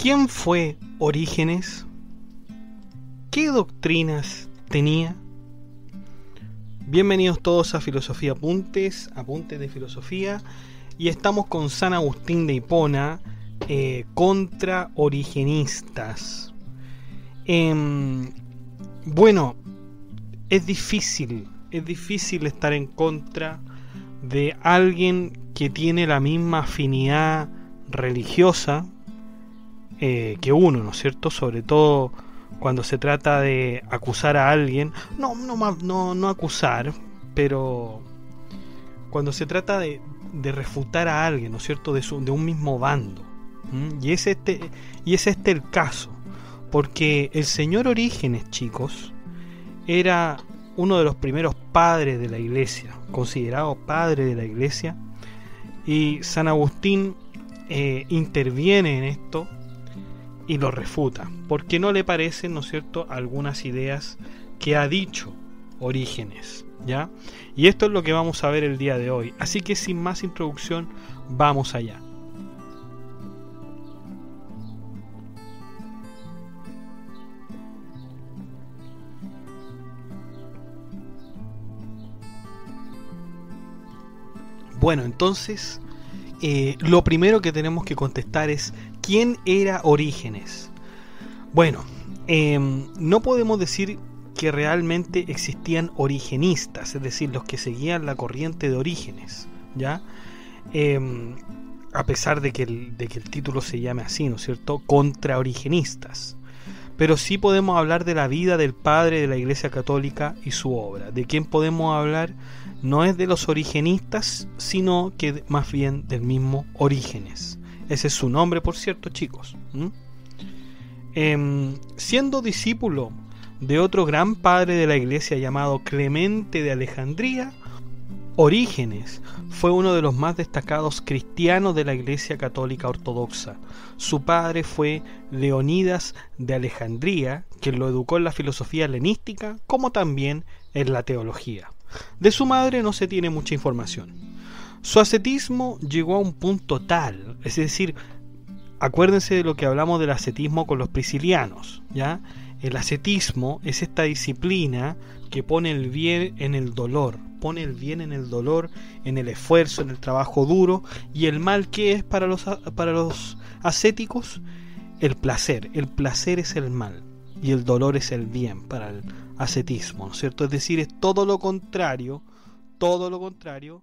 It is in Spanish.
¿Quién fue Orígenes? ¿Qué doctrinas tenía? Bienvenidos todos a Filosofía Apuntes, Apuntes de Filosofía, y estamos con San Agustín de Hipona eh, contra origenistas. Em, bueno, es difícil, es difícil estar en contra de alguien que tiene la misma afinidad religiosa, eh, que uno, ¿no es cierto? Sobre todo cuando se trata de acusar a alguien, no, no, no, no acusar, pero cuando se trata de, de, refutar a alguien, ¿no es cierto? De, su, de un mismo bando. Y es, este, y es este el caso, porque el señor Orígenes, chicos, era uno de los primeros padres de la iglesia, considerado padre de la iglesia, y San Agustín eh, interviene en esto y lo refuta, porque no le parecen, ¿no es cierto?, algunas ideas que ha dicho Orígenes, ¿ya? Y esto es lo que vamos a ver el día de hoy. Así que sin más introducción, vamos allá. Bueno, entonces, eh, lo primero que tenemos que contestar es ¿quién era Orígenes? Bueno, eh, no podemos decir que realmente existían origenistas, es decir, los que seguían la corriente de Orígenes, ¿ya? Eh, a pesar de que, el, de que el título se llame así, ¿no es cierto? Contra origenistas. Pero sí podemos hablar de la vida del padre de la Iglesia Católica y su obra. ¿De quién podemos hablar? no es de los origenistas, sino que más bien del mismo Orígenes. Ese es su nombre, por cierto, chicos. Eh, siendo discípulo de otro gran padre de la iglesia llamado Clemente de Alejandría, Orígenes fue uno de los más destacados cristianos de la Iglesia Católica Ortodoxa. Su padre fue Leonidas de Alejandría, quien lo educó en la filosofía helenística como también en la teología. De su madre no se tiene mucha información. Su ascetismo llegó a un punto tal, es decir, acuérdense de lo que hablamos del ascetismo con los priscilianos, ¿ya? El ascetismo es esta disciplina que pone el bien en el dolor, pone el bien en el dolor, en el esfuerzo, en el trabajo duro, y el mal que es para los, para los ascéticos, el placer. El placer es el mal y el dolor es el bien para el ascetismo, ¿no es cierto? Es decir, es todo lo contrario, todo lo contrario.